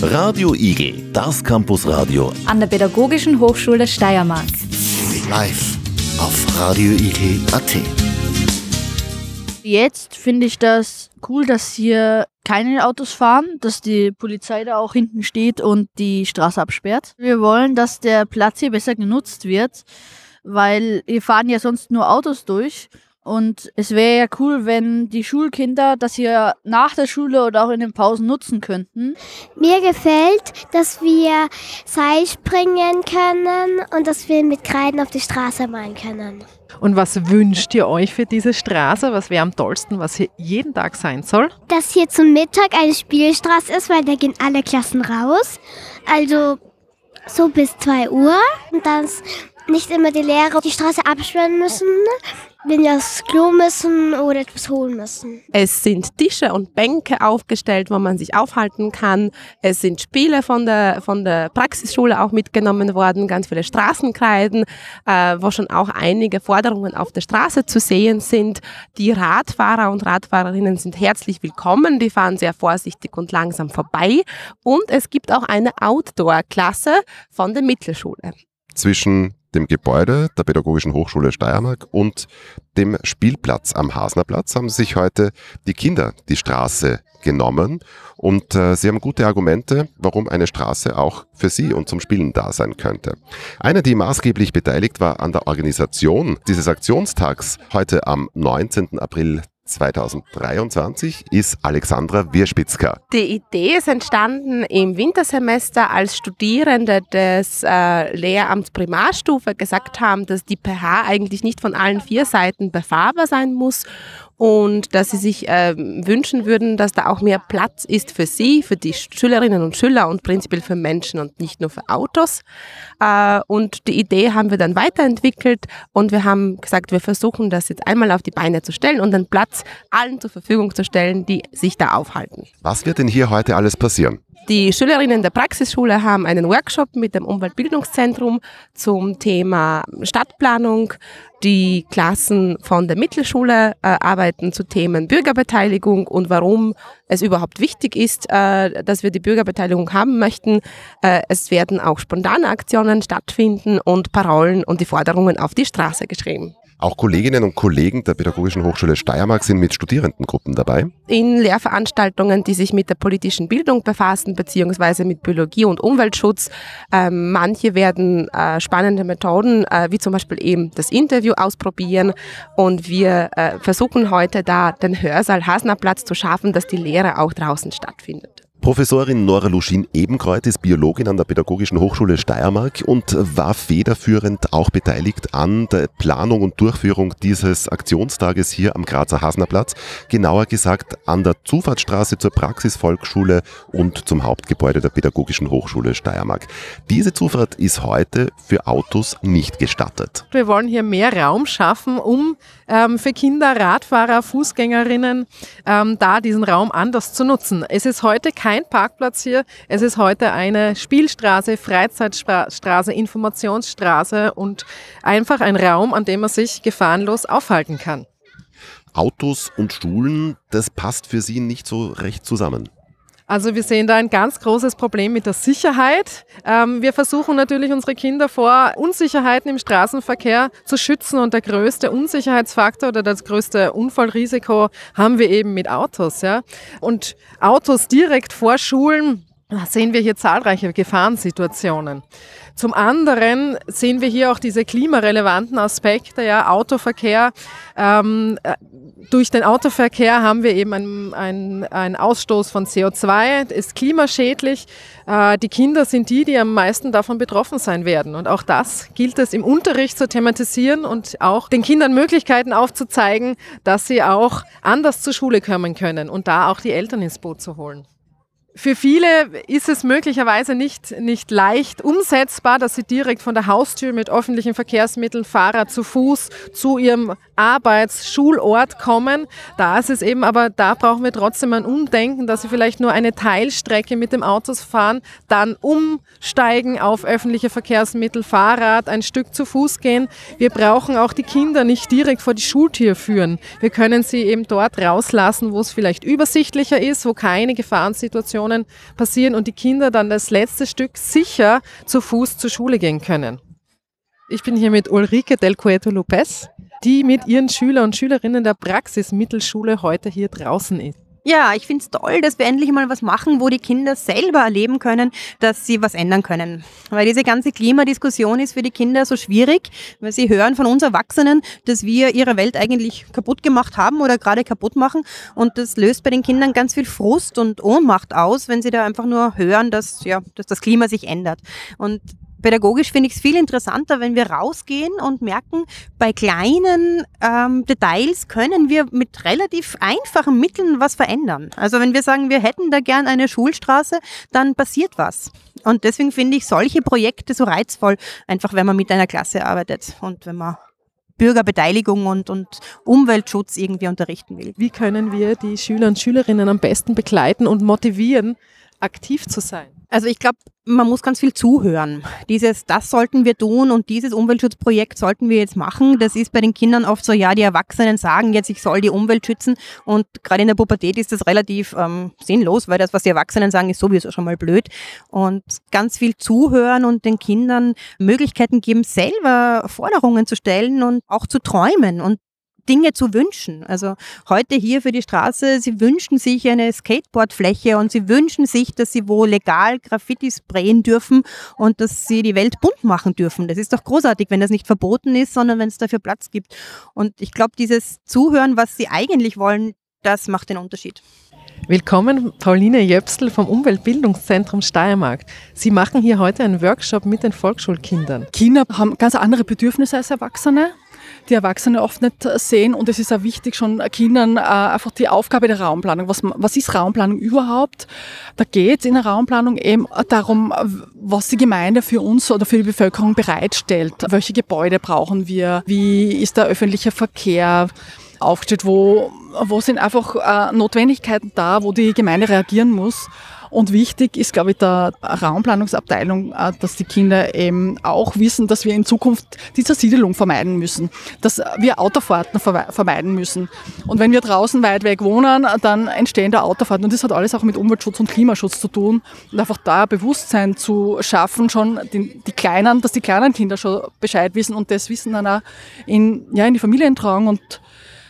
Radio Igel, das Campusradio an der Pädagogischen Hochschule Steiermark. live auf radioigel.at. Jetzt finde ich das cool, dass hier keine Autos fahren, dass die Polizei da auch hinten steht und die Straße absperrt. Wir wollen, dass der Platz hier besser genutzt wird, weil hier fahren ja sonst nur Autos durch. Und es wäre ja cool, wenn die Schulkinder das hier nach der Schule oder auch in den Pausen nutzen könnten. Mir gefällt, dass wir Seil springen können und dass wir mit Kreiden auf die Straße malen können. Und was wünscht ihr euch für diese Straße? Was wäre am tollsten, was hier jeden Tag sein soll? Dass hier zum Mittag eine Spielstraße ist, weil da gehen alle Klassen raus. Also so bis 2 Uhr. Und dass nicht immer die Lehrer die Straße absperren müssen, wenn wir aufs Klo müssen oder etwas holen müssen. Es sind Tische und Bänke aufgestellt, wo man sich aufhalten kann. Es sind Spiele von der, von der Praxisschule auch mitgenommen worden, ganz viele Straßenkreiden, äh, wo schon auch einige Forderungen auf der Straße zu sehen sind. Die Radfahrer und Radfahrerinnen sind herzlich willkommen. Die fahren sehr vorsichtig und langsam vorbei. Und es gibt auch eine Outdoor-Klasse von der Mittelschule. zwischen dem Gebäude der Pädagogischen Hochschule Steiermark und dem Spielplatz am Hasnerplatz haben sich heute die Kinder die Straße genommen und äh, sie haben gute Argumente, warum eine Straße auch für sie und zum Spielen da sein könnte. Eine, die maßgeblich beteiligt war an der Organisation dieses Aktionstags heute am 19. April 2023 ist Alexandra Wirspitzka. Die Idee ist entstanden im Wintersemester, als Studierende des äh, Lehramts Primarstufe gesagt haben, dass die pH eigentlich nicht von allen vier Seiten befahrbar sein muss und dass sie sich äh, wünschen würden, dass da auch mehr Platz ist für sie, für die Schülerinnen und Schüler und prinzipiell für Menschen und nicht nur für Autos. Äh, und die Idee haben wir dann weiterentwickelt und wir haben gesagt, wir versuchen das jetzt einmal auf die Beine zu stellen und den Platz allen zur Verfügung zu stellen, die sich da aufhalten. Was wird denn hier heute alles passieren? Die Schülerinnen der Praxisschule haben einen Workshop mit dem Umweltbildungszentrum zum Thema Stadtplanung. Die Klassen von der Mittelschule äh, arbeiten zu Themen Bürgerbeteiligung und warum es überhaupt wichtig ist, äh, dass wir die Bürgerbeteiligung haben möchten. Äh, es werden auch spontane Aktionen stattfinden und Parolen und die Forderungen auf die Straße geschrieben. Auch Kolleginnen und Kollegen der Pädagogischen Hochschule Steiermark sind mit Studierendengruppen dabei. in Lehrveranstaltungen, die sich mit der politischen Bildung befassen, beziehungsweise mit Biologie und Umweltschutz. Ähm, manche werden äh, spannende Methoden, äh, wie zum Beispiel eben das Interview ausprobieren. Und wir äh, versuchen heute da den Hörsaal Hasnerplatz zu schaffen, dass die Lehre auch draußen stattfindet. Professorin Nora Luschin-Ebenkreuz ist Biologin an der Pädagogischen Hochschule Steiermark und war federführend auch beteiligt an der Planung und Durchführung dieses Aktionstages hier am Grazer Hasnerplatz. Genauer gesagt an der Zufahrtsstraße zur Praxisvolksschule und zum Hauptgebäude der Pädagogischen Hochschule Steiermark. Diese Zufahrt ist heute für Autos nicht gestattet. Wir wollen hier mehr Raum schaffen, um ähm, für Kinder, Radfahrer, Fußgängerinnen ähm, da diesen Raum anders zu nutzen. Es ist heute kein Parkplatz hier, es ist heute eine Spielstraße, Freizeitstraße, Informationsstraße und einfach ein Raum, an dem man sich gefahrenlos aufhalten kann. Autos und Schulen, das passt für Sie nicht so recht zusammen. Also wir sehen da ein ganz großes Problem mit der Sicherheit. Ähm, wir versuchen natürlich unsere Kinder vor Unsicherheiten im Straßenverkehr zu schützen und der größte Unsicherheitsfaktor oder das größte Unfallrisiko haben wir eben mit Autos. Ja? Und Autos direkt vor Schulen, sehen wir hier zahlreiche Gefahrensituationen. Zum anderen sehen wir hier auch diese klimarelevanten Aspekte, ja, Autoverkehr. Ähm, äh, durch den Autoverkehr haben wir eben einen ein, ein Ausstoß von CO2, ist klimaschädlich. Äh, die Kinder sind die, die am meisten davon betroffen sein werden. Und auch das gilt es im Unterricht zu thematisieren und auch den Kindern Möglichkeiten aufzuzeigen, dass sie auch anders zur Schule kommen können und da auch die Eltern ins Boot zu holen. Für viele ist es möglicherweise nicht, nicht leicht umsetzbar, dass sie direkt von der Haustür mit öffentlichen Verkehrsmitteln, Fahrrad zu Fuß zu ihrem Arbeits-, Schulort kommen. Da ist es eben, aber da brauchen wir trotzdem ein Umdenken, dass sie vielleicht nur eine Teilstrecke mit dem Auto fahren, dann umsteigen auf öffentliche Verkehrsmittel, Fahrrad, ein Stück zu Fuß gehen. Wir brauchen auch die Kinder nicht direkt vor die Schultür führen. Wir können sie eben dort rauslassen, wo es vielleicht übersichtlicher ist, wo keine Gefahrensituationen Situationen passieren und die Kinder dann das letzte Stück sicher zu Fuß zur Schule gehen können. Ich bin hier mit Ulrike Del Cueto Lopez, die mit ihren Schüler und Schülerinnen der Praxismittelschule heute hier draußen ist. Ja, ich finde es toll, dass wir endlich mal was machen, wo die Kinder selber erleben können, dass sie was ändern können. Weil diese ganze Klimadiskussion ist für die Kinder so schwierig, weil sie hören von uns Erwachsenen, dass wir ihre Welt eigentlich kaputt gemacht haben oder gerade kaputt machen. Und das löst bei den Kindern ganz viel Frust und Ohnmacht aus, wenn sie da einfach nur hören, dass, ja, dass das Klima sich ändert. Und Pädagogisch finde ich es viel interessanter, wenn wir rausgehen und merken, bei kleinen ähm, Details können wir mit relativ einfachen Mitteln was verändern. Also wenn wir sagen, wir hätten da gern eine Schulstraße, dann passiert was. Und deswegen finde ich solche Projekte so reizvoll, einfach wenn man mit einer Klasse arbeitet und wenn man Bürgerbeteiligung und, und Umweltschutz irgendwie unterrichten will. Wie können wir die Schüler und Schülerinnen am besten begleiten und motivieren, aktiv zu sein? Also ich glaube, man muss ganz viel zuhören. Dieses, das sollten wir tun und dieses Umweltschutzprojekt sollten wir jetzt machen. Das ist bei den Kindern oft so, ja, die Erwachsenen sagen jetzt, ich soll die Umwelt schützen. Und gerade in der Pubertät ist das relativ ähm, sinnlos, weil das, was die Erwachsenen sagen, ist sowieso schon mal blöd. Und ganz viel zuhören und den Kindern Möglichkeiten geben, selber Forderungen zu stellen und auch zu träumen und Dinge zu wünschen. Also heute hier für die Straße, sie wünschen sich eine Skateboardfläche und sie wünschen sich, dass sie wo legal Graffiti sprayen dürfen und dass sie die Welt bunt machen dürfen. Das ist doch großartig, wenn das nicht verboten ist, sondern wenn es dafür Platz gibt. Und ich glaube, dieses Zuhören, was sie eigentlich wollen, das macht den Unterschied. Willkommen, Pauline Jöpsel vom Umweltbildungszentrum Steiermark. Sie machen hier heute einen Workshop mit den Volksschulkindern. Kinder haben ganz andere Bedürfnisse als Erwachsene die Erwachsene oft nicht sehen. Und es ist auch wichtig, schon Kindern äh, einfach die Aufgabe der Raumplanung. Was, was ist Raumplanung überhaupt? Da geht es in der Raumplanung eben darum, was die Gemeinde für uns oder für die Bevölkerung bereitstellt. Welche Gebäude brauchen wir? Wie ist der öffentliche Verkehr? aufgestellt, wo, wo sind einfach äh, Notwendigkeiten da, wo die Gemeinde reagieren muss. Und wichtig ist, glaube ich, der Raumplanungsabteilung, äh, dass die Kinder eben auch wissen, dass wir in Zukunft die Zersiedelung vermeiden müssen, dass wir Autofahrten vermeiden müssen. Und wenn wir draußen weit weg wohnen, dann entstehen da Autofahrten. Und das hat alles auch mit Umweltschutz und Klimaschutz zu tun. Und einfach da Bewusstsein zu schaffen, schon die, die kleinen, dass die kleinen Kinder schon Bescheid wissen und das Wissen dann auch in, ja, in die Familien tragen und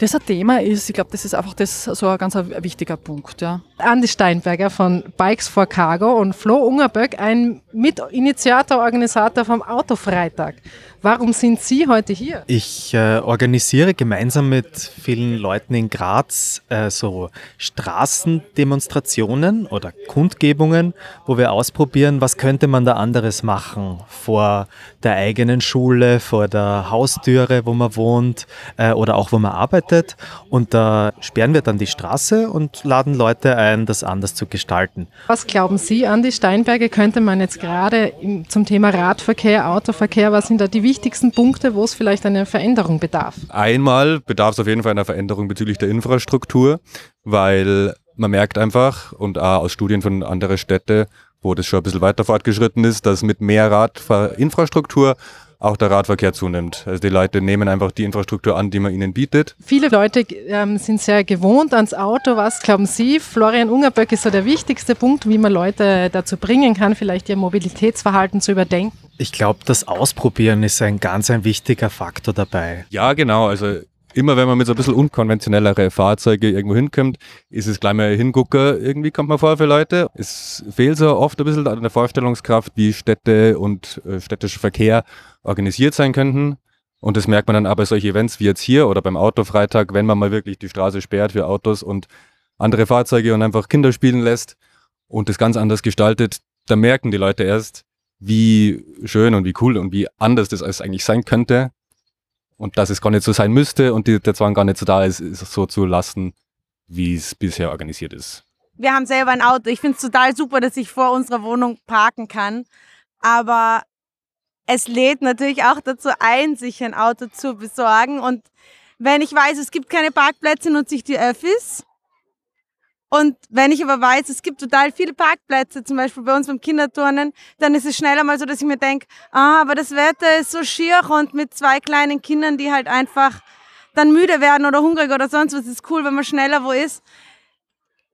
das ein Thema ist, ich glaube, das ist einfach das, so ein ganz wichtiger Punkt. Ja. Andi Steinberger von Bikes for Cargo und Flo Ungerböck, ein Mitinitiator, Organisator vom Autofreitag. Warum sind Sie heute hier? Ich äh, organisiere gemeinsam mit vielen Leuten in Graz äh, so Straßendemonstrationen oder Kundgebungen, wo wir ausprobieren, was könnte man da anderes machen vor der eigenen Schule, vor der Haustüre, wo man wohnt äh, oder auch wo man arbeitet. Und da sperren wir dann die Straße und laden Leute ein, das anders zu gestalten. Was glauben Sie, Andi Steinberger, könnte man jetzt gerade zum Thema Radverkehr, Autoverkehr, was sind da die wichtigsten Punkte, wo es vielleicht eine Veränderung bedarf? Einmal bedarf es auf jeden Fall einer Veränderung bezüglich der Infrastruktur, weil man merkt einfach und auch aus Studien von anderen Städten, wo das schon ein bisschen weiter fortgeschritten ist, dass mit mehr Radinfrastruktur auch der Radverkehr zunimmt. Also die Leute nehmen einfach die Infrastruktur an, die man ihnen bietet. Viele Leute ähm, sind sehr gewohnt ans Auto. Was glauben Sie? Florian Ungerböck ist so der wichtigste Punkt, wie man Leute dazu bringen kann, vielleicht ihr Mobilitätsverhalten zu überdenken. Ich glaube, das Ausprobieren ist ein ganz ein wichtiger Faktor dabei. Ja, genau. Also immer wenn man mit so ein bisschen unkonventionellere Fahrzeuge irgendwo hinkommt, ist es gleich mal Hingucker. Irgendwie kommt man vor für Leute. Es fehlt so oft ein bisschen an der Vorstellungskraft, wie Städte und äh, städtischer Verkehr organisiert sein könnten. Und das merkt man dann aber bei solchen Events wie jetzt hier oder beim Autofreitag, wenn man mal wirklich die Straße sperrt für Autos und andere Fahrzeuge und einfach Kinder spielen lässt und das ganz anders gestaltet, da merken die Leute erst, wie schön und wie cool und wie anders das alles eigentlich sein könnte und dass es gar nicht so sein müsste und die, der Zwang gar nicht so da ist, ist so zu lassen, wie es bisher organisiert ist. Wir haben selber ein Auto. Ich finde es total super, dass ich vor unserer Wohnung parken kann. Aber es lädt natürlich auch dazu ein, sich ein Auto zu besorgen. Und wenn ich weiß, es gibt keine Parkplätze, nutze ich die Öffis. Und wenn ich aber weiß, es gibt total viele Parkplätze, zum Beispiel bei uns beim Kinderturnen, dann ist es schneller mal so, dass ich mir denke, ah, aber das Wetter ist so schier und mit zwei kleinen Kindern, die halt einfach dann müde werden oder hungrig oder sonst was, ist cool, wenn man schneller wo ist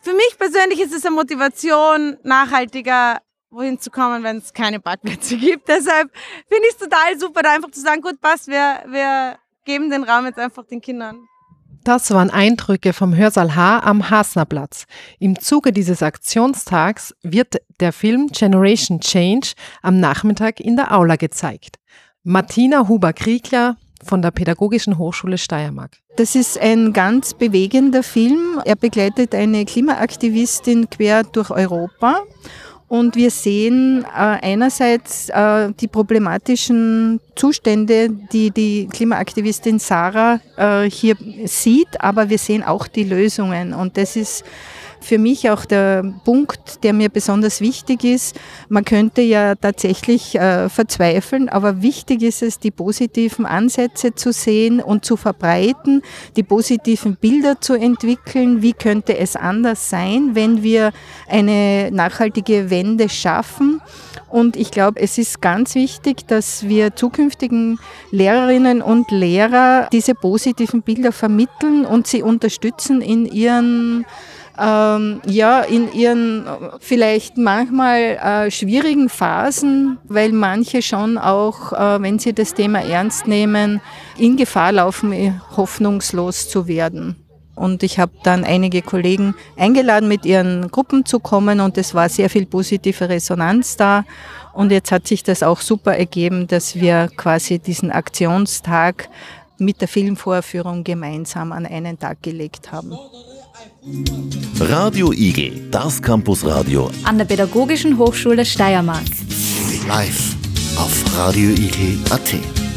für mich persönlich ist es eine Motivation, nachhaltiger wohin zu kommen, wenn es keine Parkplätze gibt. Deshalb finde ich es total super, da einfach zu sagen, gut, passt, wir, wir geben den Raum jetzt einfach den Kindern. Das waren Eindrücke vom Hörsaal H am Hasnerplatz. Im Zuge dieses Aktionstags wird der Film Generation Change am Nachmittag in der Aula gezeigt. Martina Huber-Kriegler von der Pädagogischen Hochschule Steiermark. Das ist ein ganz bewegender Film. Er begleitet eine Klimaaktivistin quer durch Europa und wir sehen äh, einerseits äh, die problematischen Zustände, die die Klimaaktivistin Sarah äh, hier sieht, aber wir sehen auch die Lösungen. Und das ist für mich auch der Punkt, der mir besonders wichtig ist. Man könnte ja tatsächlich äh, verzweifeln, aber wichtig ist es, die positiven Ansätze zu sehen und zu verbreiten, die positiven Bilder zu entwickeln. Wie könnte es anders sein, wenn wir eine nachhaltige Wende schaffen? Und ich glaube, es ist ganz wichtig, dass wir zukünftigen Lehrerinnen und Lehrer diese positiven Bilder vermitteln und sie unterstützen in ihren ähm, ja, in ihren vielleicht manchmal äh, schwierigen Phasen, weil manche schon auch, äh, wenn sie das Thema ernst nehmen, in Gefahr laufen, eh, hoffnungslos zu werden. Und ich habe dann einige Kollegen eingeladen, mit ihren Gruppen zu kommen und es war sehr viel positive Resonanz da. Und jetzt hat sich das auch super ergeben, dass wir quasi diesen Aktionstag mit der Filmvorführung gemeinsam an einen Tag gelegt haben. Radio Igel, das Campusradio An der Pädagogischen Hochschule Steiermark. live auf radioigel.at.